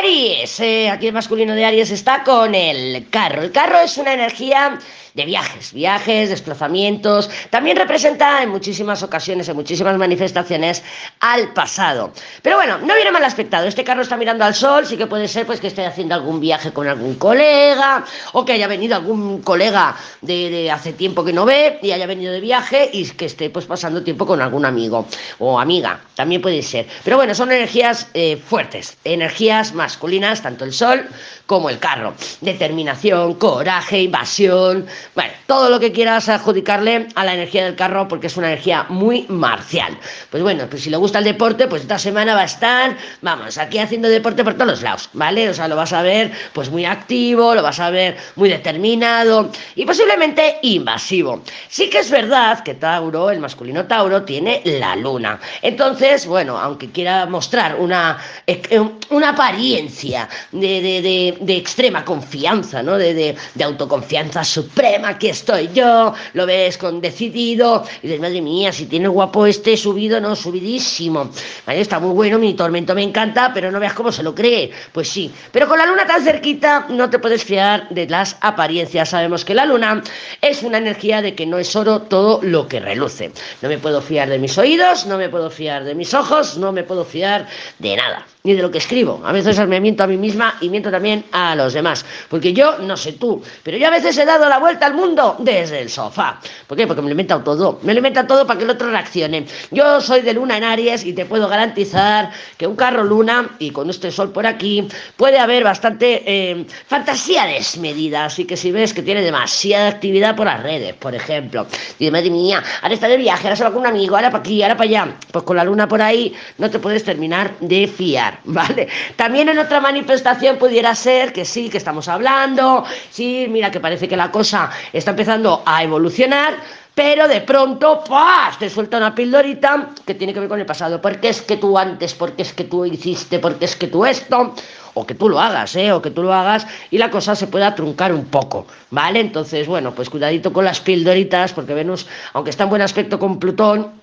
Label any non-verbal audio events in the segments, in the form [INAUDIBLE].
Aries, eh, aquí el masculino de Aries está con el carro. El carro es una energía de viajes, viajes, desplazamientos. También representa en muchísimas ocasiones, en muchísimas manifestaciones, al pasado. Pero bueno, no viene mal aspectado. Este carro está mirando al sol, sí que puede ser pues que esté haciendo algún viaje con algún colega, o que haya venido algún colega de, hace tiempo que no ve y haya venido de viaje y que esté pues pasando tiempo con algún amigo o amiga. También puede ser. Pero bueno, son energías eh, fuertes, energías masculinas, tanto el sol como el carro. Determinación, coraje, invasión, bueno, todo lo que quieras adjudicarle a la energía del carro porque es una energía muy marcial. Pues bueno, pues si le gusta el deporte, pues esta semana va a estar, vamos, aquí haciendo deporte por todos lados, ¿vale? O sea, lo vas a ver pues muy activo, lo vas a ver muy determinado y posiblemente invasivo. Sí que es verdad que Tauro, el masculino Tauro, tiene la luna. Entonces, bueno, aunque quiera mostrar una, eh, una apariencia de, de, extrema confianza, ¿no? De, de autoconfianza suprema, aquí estoy yo, lo ves con decidido, y dices, madre mía, si tiene guapo este subido, no, subidísimo. está muy bueno, mi tormento me encanta, pero no veas cómo se lo cree. Pues sí, pero con la luna tan cerquita no te puedes fiar de las apariencias. Sabemos que la luna es una energía de que no es oro todo lo que reluce. No me puedo fiar de mis oídos, no me puedo fiar de mis ojos, no me puedo fiar de nada ni de lo que escribo. A veces me miento a mí misma y miento también a los demás. Porque yo, no sé tú, pero yo a veces he dado la vuelta al mundo desde el sofá. ¿Por qué? Porque me lo inventa todo. Me lo inventa todo para que el otro reaccione. Yo soy de luna en Aries y te puedo garantizar que un carro luna, y con este sol por aquí, puede haber bastante eh, fantasía desmedida. Así que si ves que tiene demasiada actividad por las redes, por ejemplo, y madre mía, ahora está de viaje, ahora se va con un amigo, ahora para aquí, ahora para allá, pues con la luna por ahí no te puedes terminar de fiar. [LAUGHS] ¿vale? También en otra manifestación pudiera ser que sí, que estamos hablando, sí, mira que parece que la cosa está empezando a evolucionar, pero de pronto, ¡pah! te suelta una pildorita que tiene que ver con el pasado. ¿Por qué es que tú antes? ¿Por qué es que tú hiciste? ¿Por qué es que tú esto? O que tú lo hagas, ¿eh? O que tú lo hagas y la cosa se pueda truncar un poco, ¿vale? Entonces, bueno, pues cuidadito con las pildoritas, porque Venus, aunque está en buen aspecto con Plutón,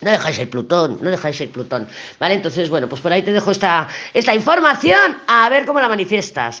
no dejáis el Plutón, no dejáis el Plutón. ¿Vale? Entonces, bueno, pues por ahí te dejo esta, esta información a ver cómo la manifiestas.